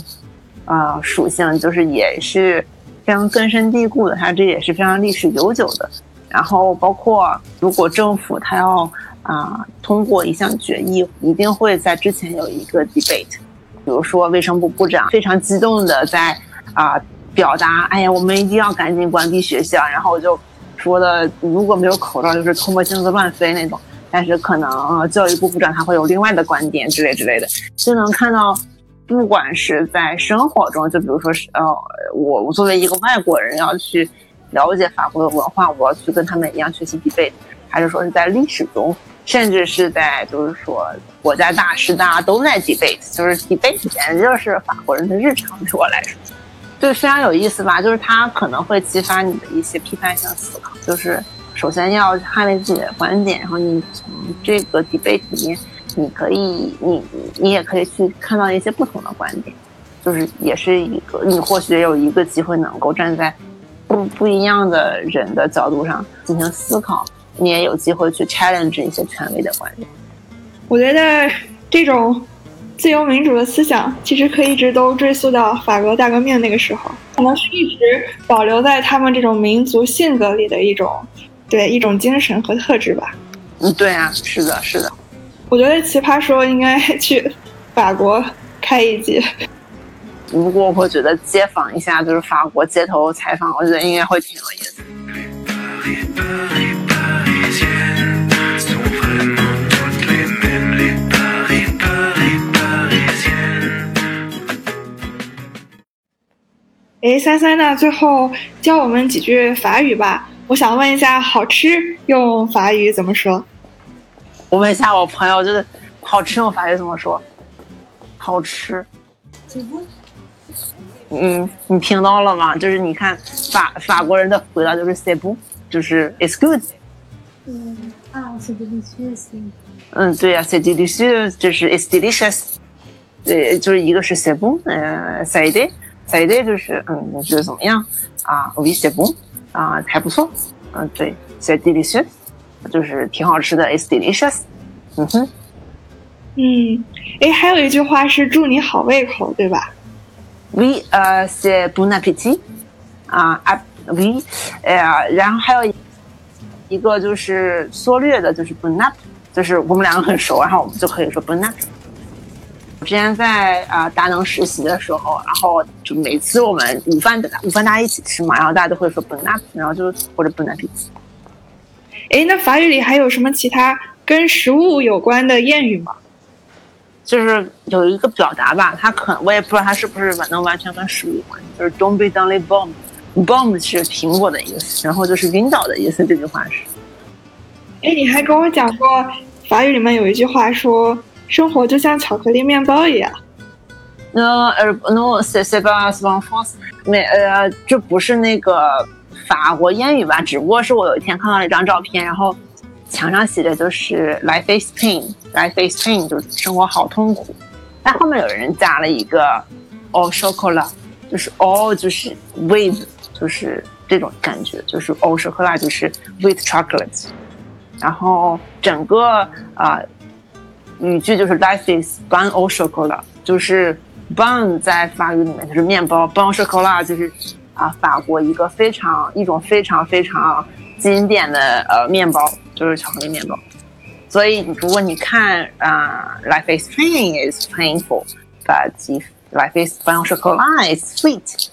啊属性，就是也是非常根深蒂固的，它这也是非常历史悠久的。然后包括如果政府它要啊通过一项决议，一定会在之前有一个 debate，比如说卫生部部长非常激动的在啊。表达，哎呀，我们一定要赶紧关闭学校。然后就说的，如果没有口罩，就是唾沫星子乱飞那种。但是可能教育部部长他会有另外的观点之类之类的，就能看到，不管是在生活中，就比如说是呃，我我作为一个外国人要去了解法国的文化，我要去跟他们一样学习 debate，还是说是在历史中，甚至是在就是说国家大事大家都在 debate，就是 debate 简直就是法国人的日常，对我来说。就非常有意思吧，就是它可能会激发你的一些批判性思考。就是首先要捍卫自己的观点，然后你从这个 debate 里面，你可以，你你也可以去看到一些不同的观点，就是也是一个你或许有一个机会能够站在不不一样的人的角度上进行思考，你也有机会去 challenge 一些权威的观点。我觉得这种。自由民主的思想其实可以一直都追溯到法国大革命那个时候，可能是一直保留在他们这种民族性格里的一种，对一种精神和特质吧。嗯，对啊，是的，是的。我觉得奇葩说应该 去法国开一集。不过我觉得街访一下，就是法国街头采访，我觉得应该会挺有意思。哎，三三呢？最后教我们几句法语吧。我想问一下，好吃用法语怎么说？我问一下我朋友，就是好吃用法语怎么说？好吃。嗯，你听到了吗？就是你看法法国人的回答就是 c'est bon，就是 it's good。嗯啊，c'est delicious。嗯，对呀，c'est delicious，就是 it's delicious。对，就是一个是 c'est bon，嗯，c'est de。菜的就是嗯，你觉得怎么样啊？Oui, c'est bon 啊，还不错。嗯，对，c'est delicious，就是挺好吃的，it's delicious。嗯哼，嗯，哎，还有一句话是祝你好胃口，对吧？Oui, 呃，c'est bon appétit。啊啊，Oui，哎呀，然后还有一个就是缩略的，就是 bon app，就是我们两个很熟，然后我们就可以说 bon app。之前在啊达能实习的时候，然后就每次我们午饭的午饭大家一起吃嘛，然后大家都会说 bon a p 然后就或者 bon appetit。哎，那法语里还有什么其他跟食物有关的谚语吗？就是有一个表达吧，它可我也不知道它是不是能完全跟食物有关，就是 don't be down the bomb。bomb 是苹果的意思，然后就是晕倒的意思。这句话是。哎，你还跟我讲过法语里面有一句话说。生活就像巧克力面包一样。那呃，no c'est c'est pas en France，没呃，这不是那个法国谚语吧？只不过是我有一天看到了一张照片，然后墙上写的就是 life is pain，life is pain，就是生活好痛苦。但后面有人加了一个 all chocolate，就是 all 就是 with，就是这种感觉，就是 all chocolate 就是 with chocolate，然后整个啊。语句就是 life is bun or chocolate，就是 bun 在法语里面就是面包，bun chocolate 就是啊法国一个非常一种非常非常经典的呃面包，就是巧克力面包。所以如果你看啊 life is pain is painful，but life is bun chocolate sweet。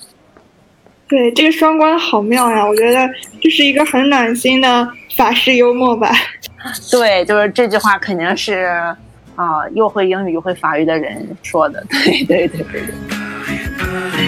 对，这个双关好妙呀，我觉得这是一个很暖心的法式幽默吧。对，就是这句话肯定是。啊又会英语又会法语的人说的。对对对对对。